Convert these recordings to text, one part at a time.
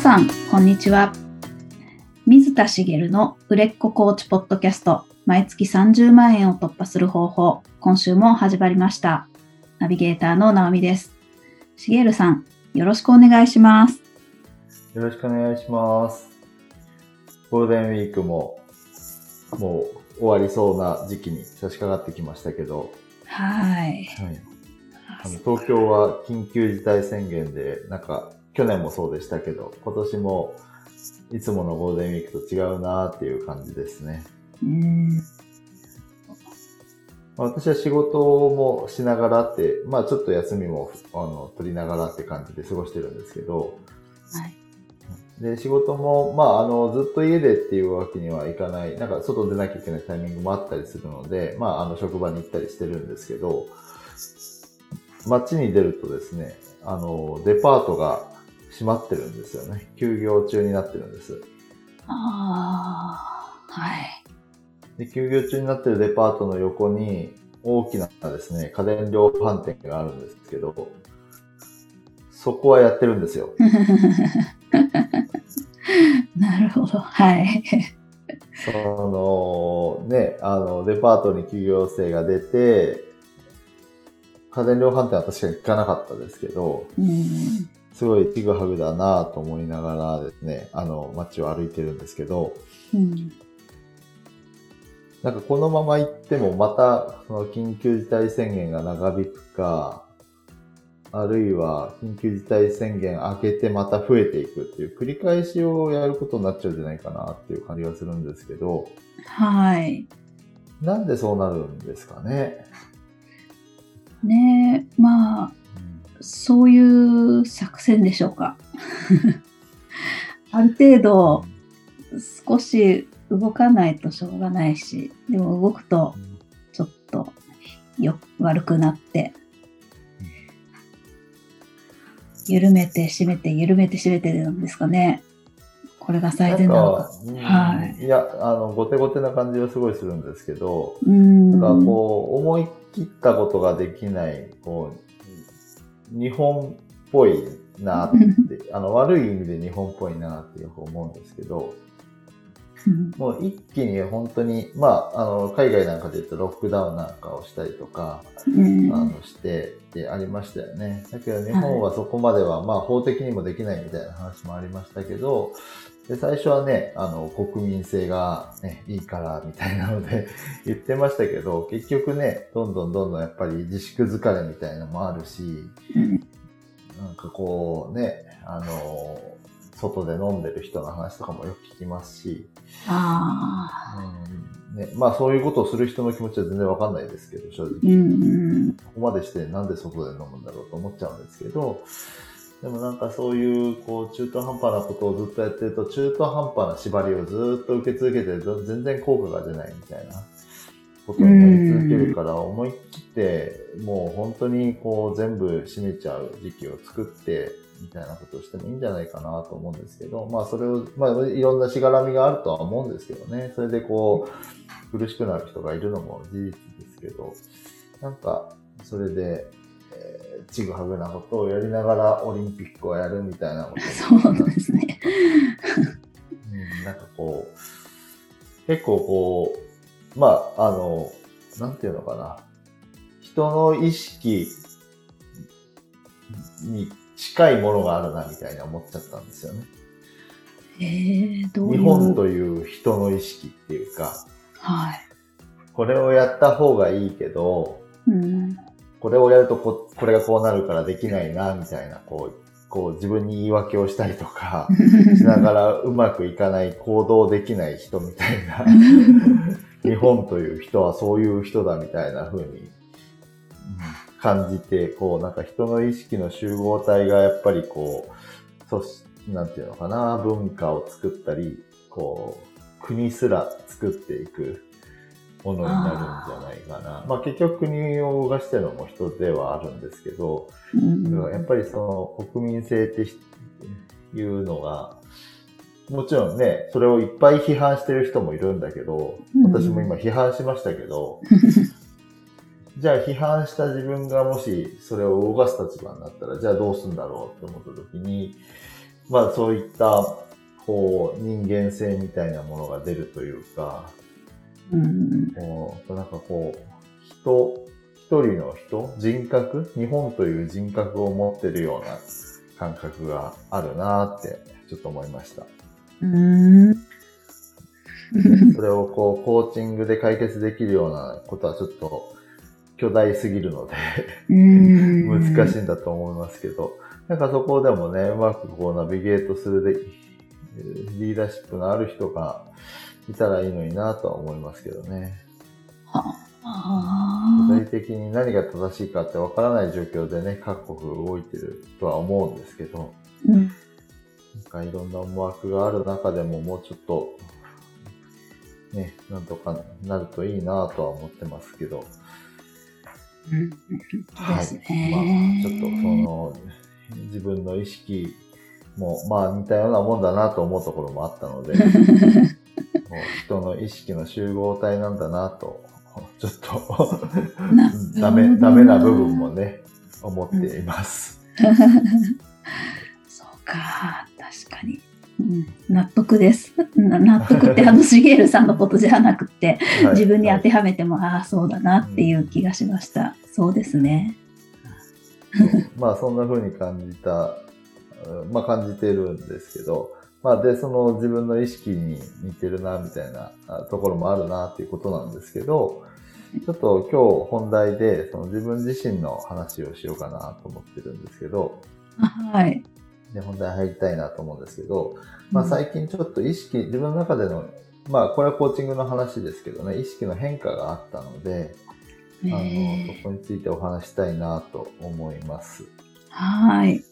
さん、こんにちは。水田茂の売れっ子コーチポッドキャスト、毎月30万円を突破する方法、今週も始まりました。ナビゲーターの直美です。茂さん、よろしくお願いします。よろしくお願いします。ゴールデンウィークも、もう終わりそうな時期に差し掛かってきましたけど、はい。はい、東京は緊急事態宣言で、なんか去年もそうでしたけど、今年もいつものゴールデンウィークと違うなっていう感じですね。うん私は仕事もしながらって、まあちょっと休みもあの取りながらって感じで過ごしてるんですけど、はい、で仕事も、まああのずっと家でっていうわけにはいかない、なんか外出なきゃいけないタイミングもあったりするので、まああの職場に行ったりしてるんですけど、街に出るとですね、あのデパートが閉まってるんですよね。休業中になってるんです。ああ、はい。で、休業中になってるデパートの横に大きなですね、家電量販店があるんですけど、そこはやってるんですよ。なるほど。はい。その、ね、あの、デパートに休業生が出て、家電量販店は確かに行かなかったですけど、うんすごいちぐはぐだなと思いながらですね、あの、街を歩いてるんですけど、うん、なんかこのまま行ってもまた、その緊急事態宣言が長引くか、あるいは緊急事態宣言明けてまた増えていくっていう繰り返しをやることになっちゃうんじゃないかなっていう感じがするんですけど、はい。なんでそうなるんですかね？ねえ、まあ、そういう作戦でしょうか。ある程度、少し動かないとしょうがないし、でも動くとちょっとよ悪くなって、緩めて締めて緩めて締めてなんですかね。これが最善なのか。はい。いや、あの、後手後手な感じはすごいするんですけど、うん。だこう、思い切ったことができない、こう、日本っぽいなって、あの、悪い意味で日本っぽいなってよく思うんですけど、もう一気に本当に、まあ、あの、海外なんかで言うとロックダウンなんかをしたりとか、うん、あの、してってありましたよね。だけど日本はそこまでは、はい、まあ、法的にもできないみたいな話もありましたけど、で、最初はね、あの、国民性がね、いいからみたいなので 言ってましたけど、結局ね、どんどんどんどんやっぱり自粛疲れみたいなのもあるし、なんかこうね、あの、外で飲んでる人の話とかもよく聞きますし、あうん。ね、まあそういうことをする人の気持ちは全然わかんないですけど、正直。うんうん、ここまでしてなんで外で飲むんだろうと思っちゃうんですけど、でもなんかそういう、こう、中途半端なことをずっとやってると、中途半端な縛りをずっと受け続けて、全然効果が出ないみたいなことになり続けるから、思い切って、もう本当にこう、全部閉めちゃう時期を作って、みたいなことをしてもいいんじゃないかなと思うんですけど、まあそれを、まあいろんなしがらみがあるとは思うんですけどね、それでこう、苦しくなる人がいるのも事実ですけど、なんか、それで、ちぐはぐなことをやりながらオリンピックをやるみたいなこと そうですね。うん、なんかこう、結構こう、まあ、あの、なんていうのかな。人の意識に近いものがあるなみたいに思っちゃったんですよね。えー、どう日本という人の意識っていうか、はい。これをやった方がいいけど、うん、これをやるとこ、これがこうなるからできないな、みたいな、こう、こう自分に言い訳をしたりとか しながらうまくいかない行動できない人みたいな 日本という人はそういう人だみたいな風に感じて、こうなんか人の意識の集合体がやっぱりこう、そし、なんていうのかな、文化を作ったり、こう、国すら作っていくものになるんじゃないかな。まあ結局国を動かしてるのも人ではあるんですけど、うん、やっぱりその国民性っていうのが、もちろんね、それをいっぱい批判してる人もいるんだけど、私も今批判しましたけど、じゃあ批判した自分がもしそれを動かす立場になったら、じゃあどうするんだろうって思った時に、まあそういった、こう、人間性みたいなものが出るというか、うん、なんかこう、人、一人の人、人格、日本という人格を持ってるような感覚があるなってちょっと思いました。うん。それをこう、コーチングで解決できるようなことはちょっと巨大すぎるので 難しいんだと思いますけど、なんかそこでもね、うまくこうナビゲートするで、リーダーシップのある人がいたらいいのになとは思いますけどね。具体的に何が正しいかってわからない状況でね、各国動いてるとは思うんですけど、うん、なんかいろんな思惑がある中でももうちょっと、ね、なんとかなるといいなとは思ってますけど、うん、はい。まあ、ちょっとその、自分の意識も、まあ似たようなもんだなと思うところもあったので、人の意識の集合体なんだなとちょっとダメ、ダメな部分もね、思っています。そうか、確かに。うん、納得です。納得ってあのシゲールさんのことじゃなくて、はい、自分に当てはめても、はい、ああそうだなっていう気がしました。うん、そうですね。まあそんな風に感じた、まあ感じてるんですけど、まあでその自分の意識に似てるなみたいなところもあるなっていうことなんですけど、ちょっと今日本題でその自分自身の話をしようかなと思ってるんですけど、はい。で、本題入りたいなと思うんですけど、まあ最近ちょっと意識、自分の中での、まあこれはコーチングの話ですけどね、意識の変化があったので、あの、そこについてお話したいなと思います。はい。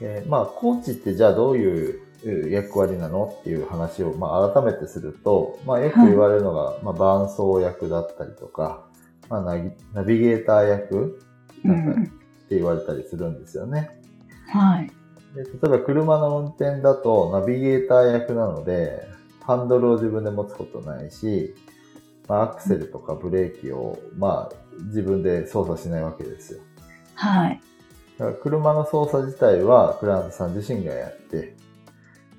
えー、まあコーチってじゃあどういう役割なの？っていう話を、まあ、改めてすると、まあ、よく言われるのが、はい、まあ、伴奏役だったりとか、まあ、ナビゲーター役だったりって言われたりするんですよね。うん、はい。で例えば車の運転だとナビゲーター役なので、ハンドルを自分で持つことないし、まあ、アクセルとかブレーキを、まあ、自分で操作しないわけですよ。はい。だから車の操作自体はクラントさん自身がやって、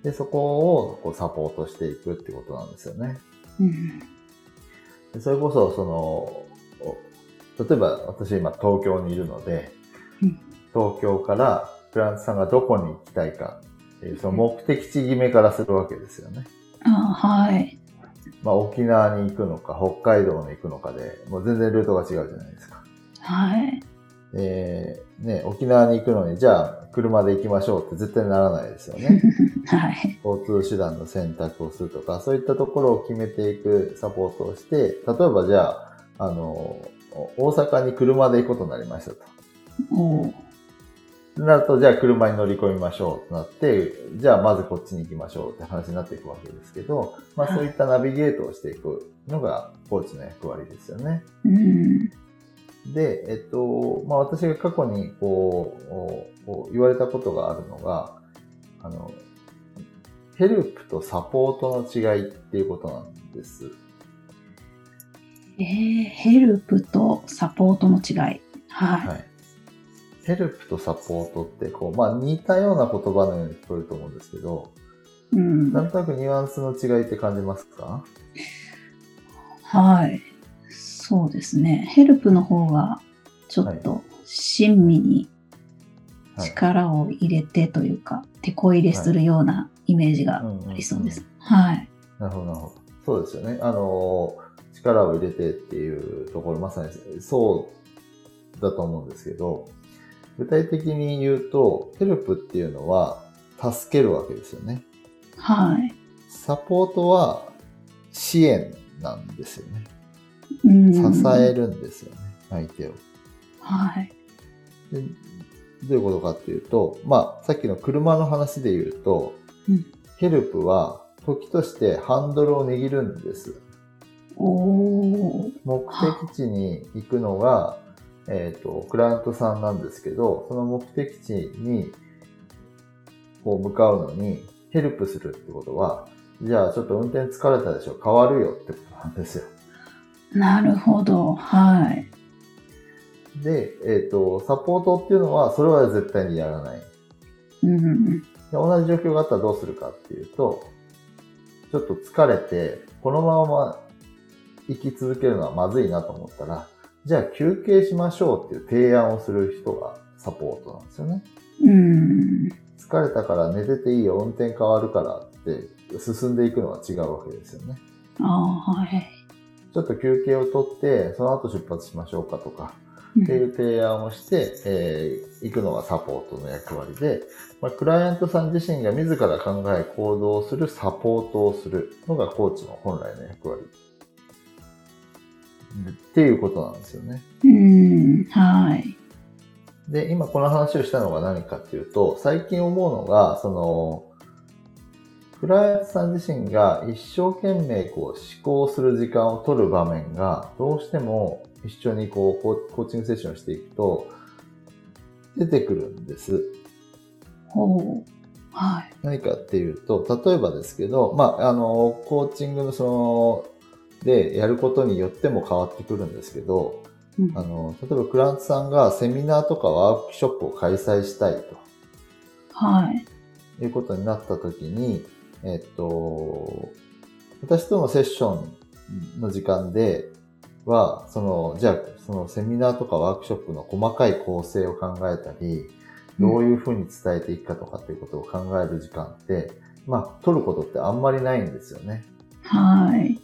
で、そこをこうサポートしていくってことなんですよね。うん、でそれこそ、その、例えば私今東京にいるので、うん、東京からフランスさんがどこに行きたいかっていう、その目的地決めからするわけですよね。あはい。まあ沖縄に行くのか、北海道に行くのかで、もう全然ルートが違うじゃないですか。はい。えー、ね、沖縄に行くのに、じゃあ車で行きましょうって絶対ならないですよね。はい。交通手段の選択をするとか、そういったところを決めていくサポートをして、例えばじゃあ、あの、大阪に車で行くことになりましたと。おなると、じゃあ車に乗り込みましょうとなって、じゃあまずこっちに行きましょうって話になっていくわけですけど、まあそういったナビゲートをしていくのがコーチの役割ですよね。うんで、えっと、まあ私が過去にこう、こう言われたことがあるのが、あの、ヘルプとサポートの違いっていうことなんです。えー、ヘルプとサポートの違い。はい。はい、ヘルプとサポートって、こう、まあ似たような言葉のように聞こえると思うんですけど、うん、なんとなくニュアンスの違いって感じますか？はい。そうですね。ヘルプの方がちょっと親身に力を入れてというか、はい、手こ入れするようなイメージがありそうです。はい。なるほど、なるほど。そうですよね。あの、力を入れてっていうところ、まさにそうだと思うんですけど、具体的に言うと、ヘルプっていうのは助けるわけですよね。はい。サポートは支援なんですよね。支えるんですよね、相手を。はい。でどういうことかっていうと、まあ、さっきの車の話で言うと、うん、ヘルプは時としてハンドルを握るんです。目的地に行くのが、えっ、ー、と、クライアントさんなんですけど、その目的地にこう向かうのにヘルプするってことは、じゃあちょっと運転疲れたでしょ変わるよってことなんですよ。なるほど。はい。で、えっ、ー、と、サポートっていうのは、それは絶対にやらない。うん。で同じ状況があったらどうするかっていうと、ちょっと疲れて、このまま生き続けるのはまずいなと思ったら、じゃあ休憩しましょうっていう提案をする人がサポートなんですよね。うん。疲れたから寝てていいよ、運転変わるからって進んでいくのは違うわけですよね。ああ、はい。ちょっと休憩をとって、その後出発しましょうかとか、っていう提案をして、えー、行くのがサポートの役割で、まあ、クライアントさん自身が自ら考え行動するサポートをするのがコーチの本来の役割。っていうことなんですよね。うん、はい。で、今この話をしたのが何かっていうと、最近思うのが、その、クライアントさん自身が一生懸命こう思考する時間を取る場面がどうしても一緒にこうコーチングセッションをしていくと出てくるんです。ほう。はい。何かっていうと、例えばですけど、まあ、あの、コーチングのその、でやることによっても変わってくるんですけど、うん、あの、例えばクライアントさんがセミナーとかワークショップを開催したいと。はい。いうことになった時に、えっと、私とのセッションの時間では、その、じゃあ、そのセミナーとかワークショップの細かい構成を考えたり、どういうふうに伝えていくかとかっていうことを考える時間って、まあ、取ることってあんまりないんですよね。はい。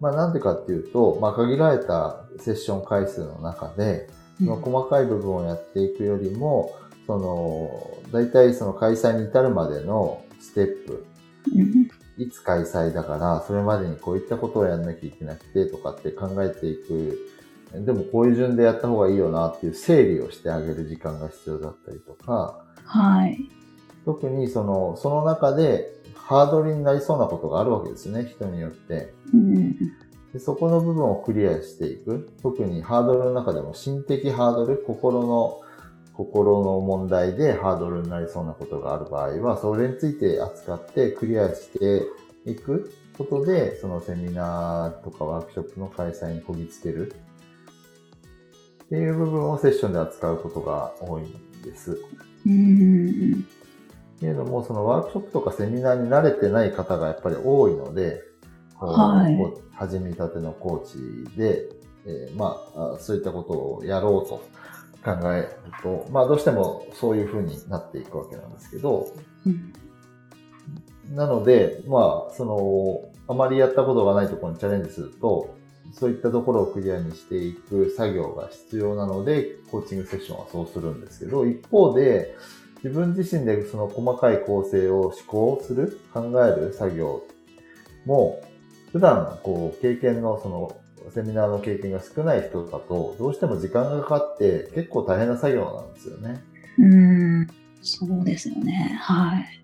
まあ、なんでかっていうと、まあ、限られたセッション回数の中で、その細かい部分をやっていくよりも、その、大体その開催に至るまでのステップ いつ開催だから、それまでにこういったことをやんなきゃいけなくてとかって考えていく。でもこういう順でやった方がいいよなっていう整理をしてあげる時間が必要だったりとか。はい。特にその、その中でハードルになりそうなことがあるわけですね、人によって。うん、でそこの部分をクリアしていく。特にハードルの中でも心的ハードル、心の心の問題でハードルになりそうなことがある場合は、それについて扱ってクリアしていくことで、そのセミナーとかワークショップの開催にこぎつけるっていう部分をセッションで扱うことが多いんです。うん。けれども、そのワークショップとかセミナーに慣れてない方がやっぱり多いので、はい、始めたてのコーチで、えー、まあ、そういったことをやろうと考えると、まあどうしてもそういう風になっていくわけなんですけど、うん、なので、まあ、その、あまりやったことがないところにチャレンジすると、そういったところをクリアにしていく作業が必要なので、コーチングセッションはそうするんですけど、一方で、自分自身でその細かい構成を思考する、考える作業も、普段、こう、経験のそのセミナーの経験が少ない人だと、どうしても時間がかかって結構大変な作業なんですよね。うん、そうですよね。はい。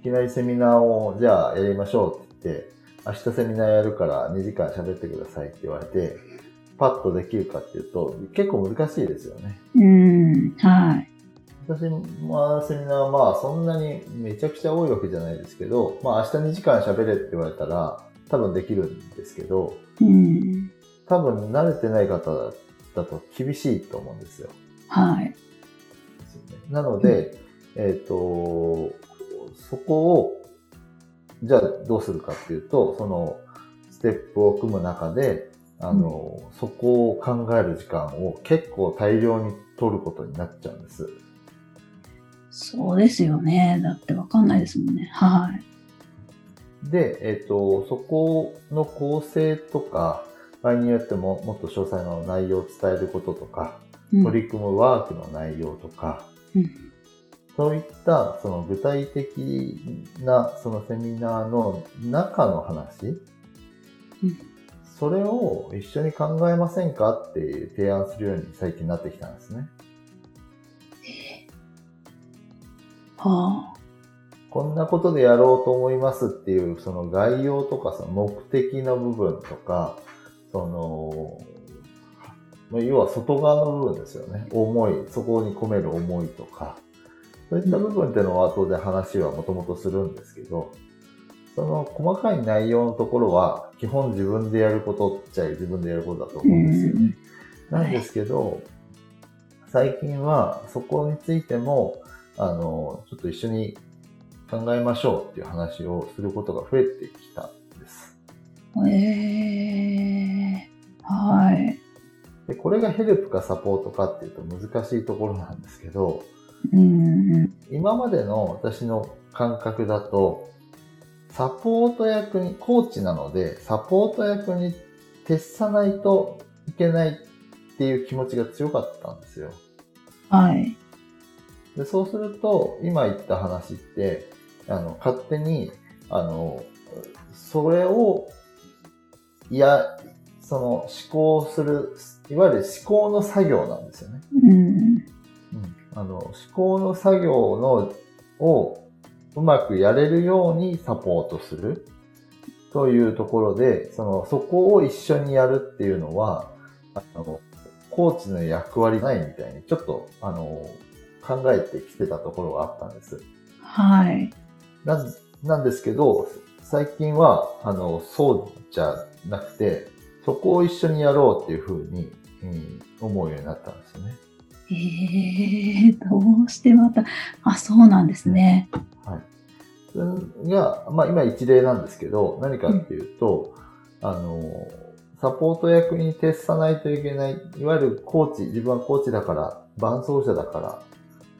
いきなりセミナーを、じゃあやりましょうって言って、明日セミナーやるから2時間喋ってくださいって言われて、パッとできるかっていうと、結構難しいですよね。うん、はい。私はセミナーまあそんなにめちゃくちゃ多いわけじゃないですけど、まあ明日2時間喋れって言われたら多分できるんですけど、うん、多分慣れてない方だと厳しいと思うんですよ。はい。なので、うん、えっ、ー、と、そこを、じゃあどうするかっていうと、そのステップを組む中で、あの、うん、そこを考える時間を結構大量に取ることになっちゃうんです。そうですよね。だってわかんないですもんね。はい。で、えっ、ー、と、そこの構成とか、場合によってももっと詳細な内容を伝えることとか、うん、取り組むワークの内容とか、うん、そういったその具体的なそのセミナーの中の話、うん、それを一緒に考えませんかっていう提案するように最近なってきたんですね。はあ、こんなことでやろうと思いますっていうその概要とかその目的の部分とか、その、要は外側の部分ですよね。思い、そこに込める思いとか、そういった部分っていうのは後で話はもともとするんですけど、その細かい内容のところは基本自分でやることっちゃ自分でやることだと思うんですよね。なんですけど、最近はそこについても、あの、ちょっと一緒に考えましょうっていう話をすることが増えてきたんです。ええー、はい。で、これがヘルプかサポートかっていうと難しいところなんですけど、うん、今までの私の感覚だと、サポート役に、コーチなので、サポート役に徹さないといけないっていう気持ちが強かったんですよ。はい。でそうすると、今言った話って、あの、勝手に、あの、それを、いや、その思考する、いわゆる思考の作業なんですよね。うん。うん、あの、思考の作業の、をうまくやれるようにサポートするというところで、その、そこを一緒にやるっていうのは、あの、コーチの役割ないみたいに、ちょっと、あの、考えてきてたところがあったんです。はい。なん、なんですけど、最近は、あの、そうじゃなくて、そこを一緒にやろうっていうふうに、うん、思うようになったんですよね。ええー、どうしてまた、あ、そうなんですね。はい。それが、まあ今一例なんですけど、何かっていうと、うん、あの、サポート役に徹さないといけない、いわゆるコーチ、自分はコーチだから、伴走者だから、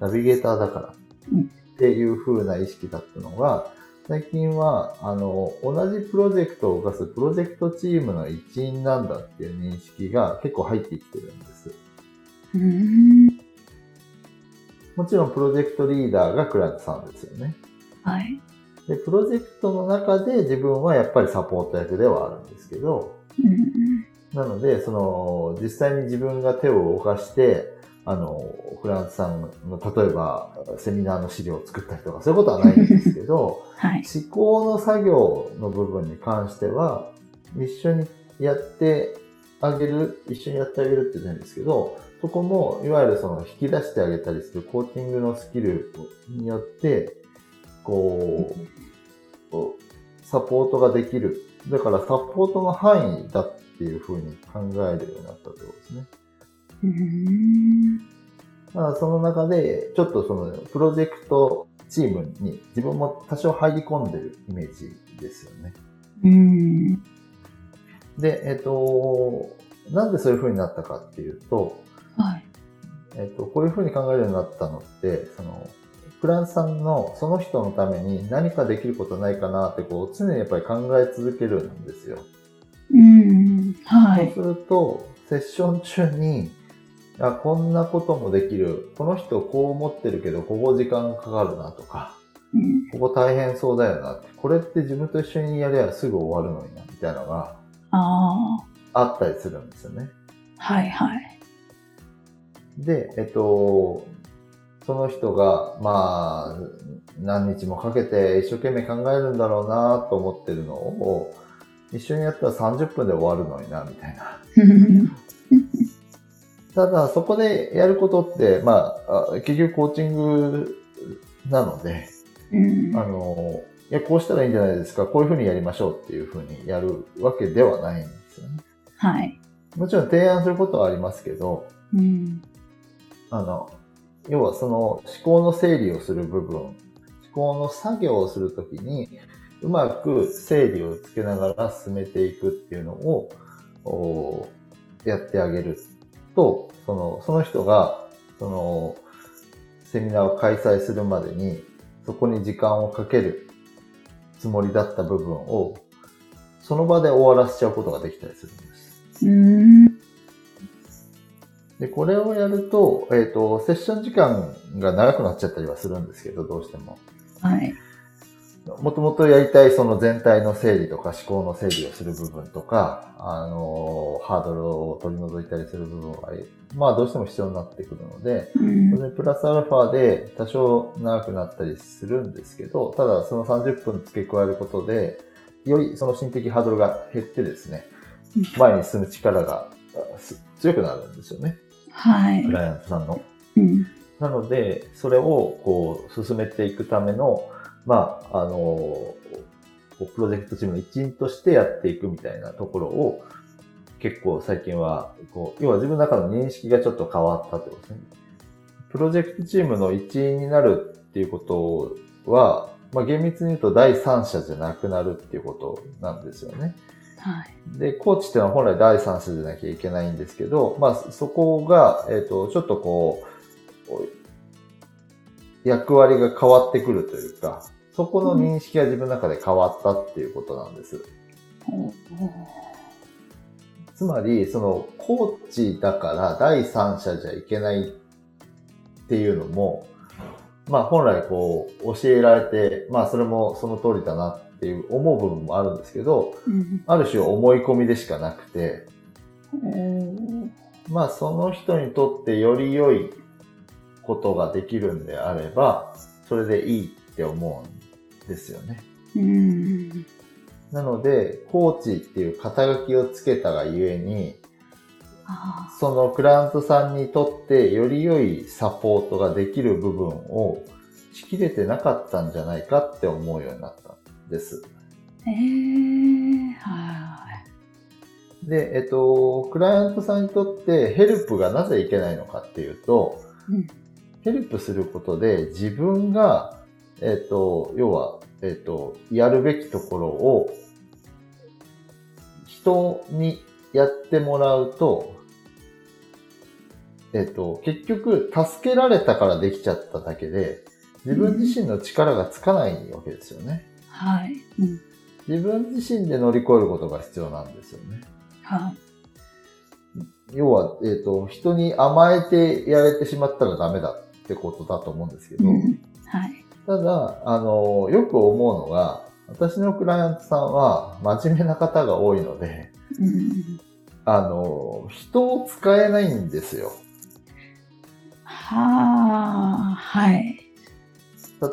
ナビゲーターだから、っていう風な意識だったのが、最近は、あの、同じプロジェクトを動かすプロジェクトチームの一員なんだっていう認識が結構入ってきてるんです。もちろんプロジェクトリーダーがクライアントさんですよね。はい。で、プロジェクトの中で自分はやっぱりサポート役ではあるんですけど、なので、その、実際に自分が手を動かして、あの、フランスさんの、例えば、セミナーの資料を作ったりとか、そういうことはないんですけど、はい、思考の作業の部分に関しては、一緒にやってあげる、一緒にやってあげるって言うんですけど、そこも、いわゆるその引き出してあげたりするコーティングのスキルによって、こう、サポートができる。だからサポートの範囲だっていうふうに考えるようになったってことですね。まあ、その中で、ちょっとその、プロジェクトチームに自分も多少入り込んでるイメージですよね。うん。で、えっ、と、なんでそういう風になったかっていうと、はい。えっ、と、こういう風に考えるようになったのって、その、フランスさんのその人のために何かできることないかなってこう常にやっぱり考え続けるんですよ。うん、はい。そうすると、セッション中に、あ、こんなこともできる。この人こう思ってるけど、ここ時間かかるなとか、うん、ここ大変そうだよなって。これって自分と一緒にやればすぐ終わるのにな、みたいなのが、ああったりするんですよね。はいはい。で、えっと、その人が、まあ、何日もかけて一生懸命考えるんだろうなと思ってるのを、一緒にやったら30分で終わるのにな、みたいな。ただ、そこでやることって、まあ、結局コーチングなので、うん、あの、いや、こうしたらいいんじゃないですか、こういうふうにやりましょうっていうふうにやるわけではないんですよね。はい。もちろん提案することはありますけど、うん、あの、要はその思考の整理をする部分、思考の作業をするときに、うまく整理をつけながら進めていくっていうのを、やってあげると、その、その人が、その、セミナーを開催するまでに、そこに時間をかけるつもりだった部分を、その場で終わらせちゃうことができたりするんです。うんで、これをやると、えっ、ー、と、セッション時間が長くなっちゃったりはするんですけど、どうしても。はい。もともとやりたいその全体の整理とか思考の整理をする部分とか、あの、ハードルを取り除いたりする部分は、まあどうしても必要になってくるので、うん、それプラスアルファで多少長くなったりするんですけど、ただその30分付け加えることで、よりその心的ハードルが減ってですね、前に進む力が強くなるんですよね。はい。クライアントさんの。うん、なので、それをこう進めていくための、まあ、あの、プロジェクトチームの一員としてやっていくみたいなところを、結構最近は、こう、要は自分の中の認識がちょっと変わったってことですね。プロジェクトチームの一員になるっていうことは、まあ、厳密に言うと第三者じゃなくなるっていうことなんですよね。はい。で、コーチっていうのは本来第三者じゃなきゃいけないんですけど、まあ、そこが、えっ、ー、と、ちょっとこう、役割が変わってくるというか、そこの認識が自分の中で変わったっていうことなんです。うんつまり、その、コーチだから第三者じゃいけないっていうのも、まあ本来こう、教えられて、まあそれもその通りだなっていう思う部分もあるんですけど、うん、ある種思い込みでしかなくて、まあその人にとってより良いことができるんであれば、それでいいって思うんですよね。うんなので、コーチっていう肩書きをつけたがゆえに、そのクライアントさんにとってより良いサポートができる部分をしきれてなかったんじゃないかって思うようになったんです。へえー、はい。で、えっと、クライアントさんにとってヘルプがなぜいけないのかっていうと、うん、ヘルプすることで自分が、えっと、要はえっ、ー、と、やるべきところを人にやってもらうと、えっ、ー、と、結局、助けられたからできちゃっただけで、自分自身の力がつかないわけですよね。はい、うん。自分自身で乗り越えることが必要なんですよね。はい。要は、えっ、ー、と、人に甘えてやれてしまったらダメだってことだと思うんですけど、うん、はい。ただ、あの、よく思うのが、私のクライアントさんは真面目な方が多いので、あの、人を使えないんですよ。はあ、はい。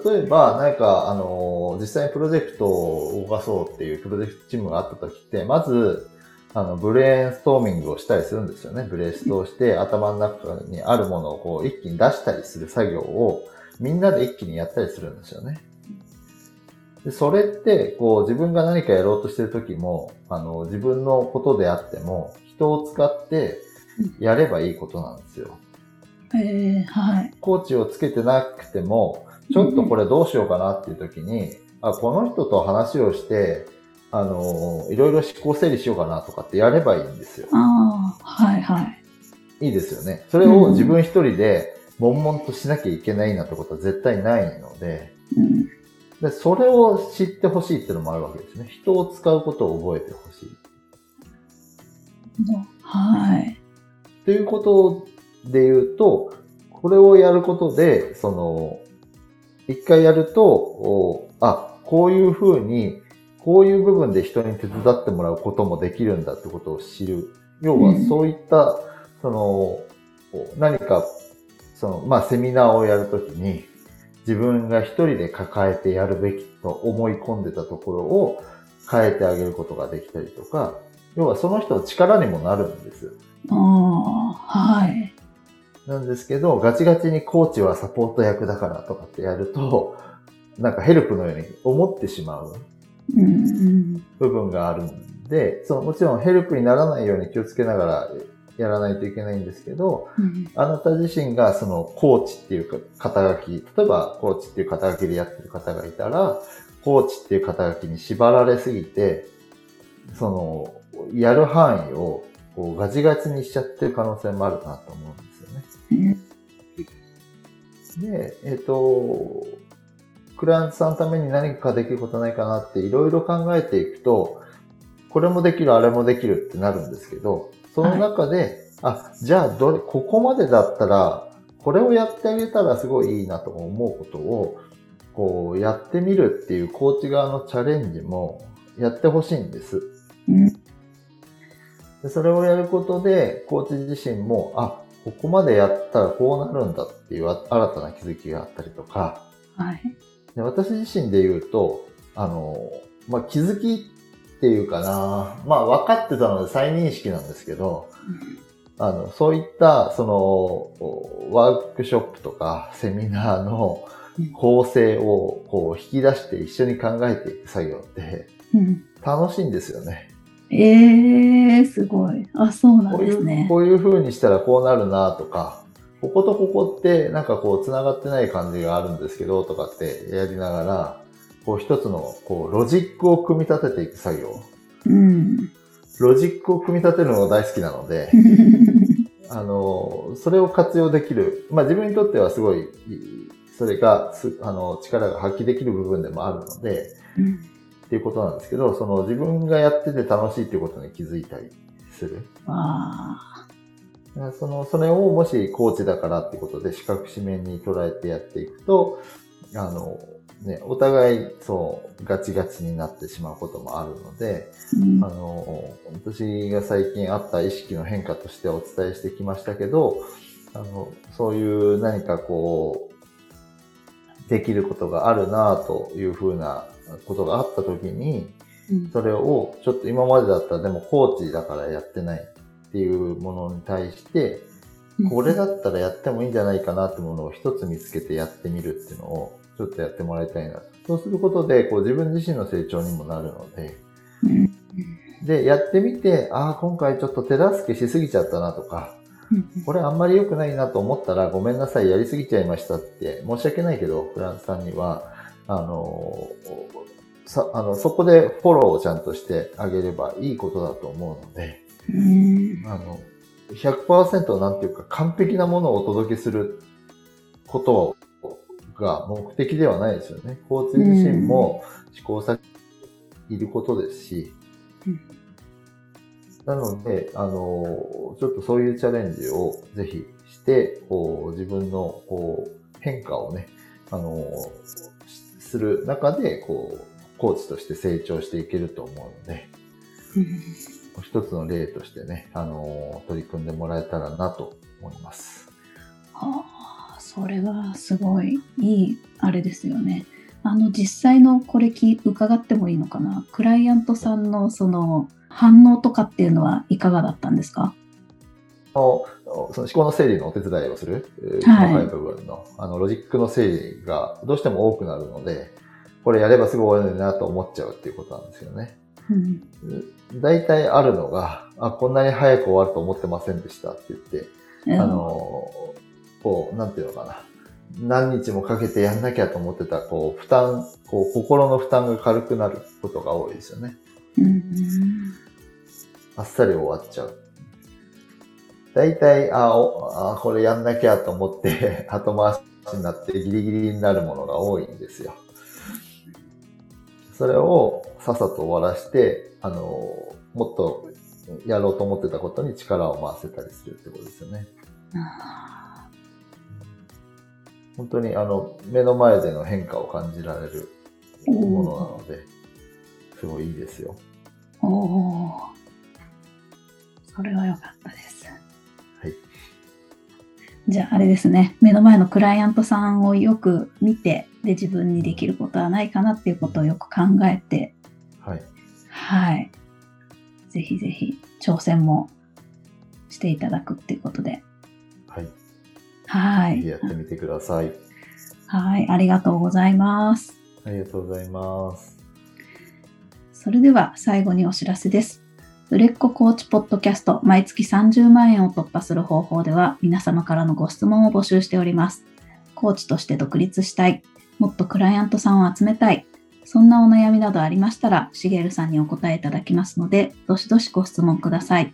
例えば、何か、あの、実際にプロジェクトを動かそうっていうプロジェクトチームがあった時って、まず、あの、ブレーンストーミングをしたりするんですよね。ブレストをして、頭の中にあるものをこう、一気に出したりする作業を、みんなで一気にやったりするんですよね。でそれって、こう自分が何かやろうとしてる時も、あの、自分のことであっても、人を使ってやればいいことなんですよ。えー、はい。コーチをつけてなくても、ちょっとこれどうしようかなっていう時に、あ、この人と話をして、あの、いろいろ思考整理しようかなとかってやればいいんですよ。ああ、はいはい。いいですよね。それを自分一人で、悶々としなきゃいけないなってことは絶対ないので、うん、でそれを知ってほしいっていうのもあるわけですね。人を使うことを覚えてほしい。はい。ということで言うと、これをやることで、その、一回やると、あ、こういうふうに、こういう部分で人に手伝ってもらうこともできるんだってことを知る。要はそういった、うん、その、何かその、まあ、セミナーをやるときに、自分が一人で抱えてやるべきと思い込んでたところを変えてあげることができたりとか、要はその人の力にもなるんです。ああ、はい。なんですけど、ガチガチにコーチはサポート役だからとかってやると、なんかヘルプのように思ってしまう部分があるんで、そのもちろんヘルプにならないように気をつけながらやらないといけないんですけど、うん、あなた自身がそのコーチっていうか肩書き、例えばコーチっていう肩書きでやってる方がいたら、コーチっていう肩書きに縛られすぎて、その、やる範囲をこうガチガチにしちゃってる可能性もあるなと思うんですよね。うん、で、えっ、ー、と、クライアントさんのために何かできることないかなっていろいろ考えていくと、これもできる、あれもできるってなるんですけど、その中で、はい、あ、じゃあどれ、ここまでだったら、これをやってあげたらすごいいいなと思うことを、こう、やってみるっていうコーチ側のチャレンジもやってほしいんです。うん、でそれをやることで、コーチ自身も、あ、ここまでやったらこうなるんだっていう新たな気づきがあったりとか、はい、で私自身で言うと、あの、まあ、気づきっていうかな、まあ分かってたので再認識なんですけど、あの、そういった、その、ワークショップとかセミナーの構成をこう引き出して一緒に考えていく作業って楽しいんですよね。ええー、すごい。あ、そうなんですね。こういう風にしたらこうなるなとか、こことここってなんかこう繋がってない感じがあるんですけどとかってやりながら、こう一つのこうロジックを組み立てていく作業。うん、ロジックを組み立てるのが大好きなので、あの、それを活用できる。まあ自分にとってはすごい、それがす、あの、力が発揮できる部分でもあるので、うん、っていうことなんですけど、その自分がやってて楽しいっていうことに気づいたりする。あその、それをもしコーチだからってことで視覚紙面に捉えてやっていくと、あの、ね、お互い、そう、ガチガチになってしまうこともあるので、うん、あの、私が最近あった意識の変化としてお伝えしてきましたけど、あの、そういう何かこう、できることがあるなというふうなことがあった時に、それをちょっと今までだったらでもコーチだからやってないっていうものに対して、これだったらやってもいいんじゃないかなってものを一つ見つけてやってみるっていうのをちょっとやってもらいたいな。と。そうすることで、こう自分自身の成長にもなるので、で、やってみて、ああ、今回ちょっと手助けしすぎちゃったなとか、これあんまり良くないなと思ったら、ごめんなさい、やりすぎちゃいましたって、申し訳ないけど、フランスさんには、あの、さ、あの、そこでフォローをちゃんとしてあげればいいことだと思うので、あの、100%なんていうか完璧なものをお届けすることが目的ではないですよね。交通自身も試行錯誤いることですし、うん、なので、あの、ちょっとそういうチャレンジをぜひして、こう、自分の、こう、変化をね、あの、する中で、こう、コーチとして成長していけると思うので、うん、一つの例としてね、あの、取り組んでもらえたらなと思います。はあそれはすごいいいあれですよね。あの実際のこれき伺ってもいいのかな？クライアントさんのその反応とかっていうのはいかがだったんですか？その思考の整理のお手伝いをする、細かい部分の、あの、ロジックの整理がどうしても多くなるので、これやればすぐ終わるなと思っちゃうっていうことなんですよね。うん、大体あるのが、あ、こんなに早く終わると思ってませんでしたって言って、あの、こう、なんていうのかな。何日もかけてやんなきゃと思ってた、こう、負担、こう、心の負担が軽くなることが多いですよね。うん、あっさり終わっちゃう。大体、ああ、これやんなきゃと思って 後回しになってギリギリになるものが多いんですよ。それをさっさと終わらして、あの、もっとやろうと思ってたことに力を回せたりするってことですよね。本当にあの、目の前での変化を感じられるものなので、すごいいいですよ。おお。それは良かったです。はい。じゃああれですね、目の前のクライアントさんをよく見て、で、自分にできることはないかなっていうことをよく考えて、はい。はい。ぜひぜひ挑戦もしていただくっていうことで、はい。やってみてください。はい。ありがとうございます。ありがとうございます。それでは最後にお知らせです。売れっ子コーチポッドキャスト毎月30万円を突破する方法では皆様からのご質問を募集しております。コーチとして独立したい。もっとクライアントさんを集めたい。そんなお悩みなどありましたら、しげるさんにお答えいただきますので、どしどしご質問ください。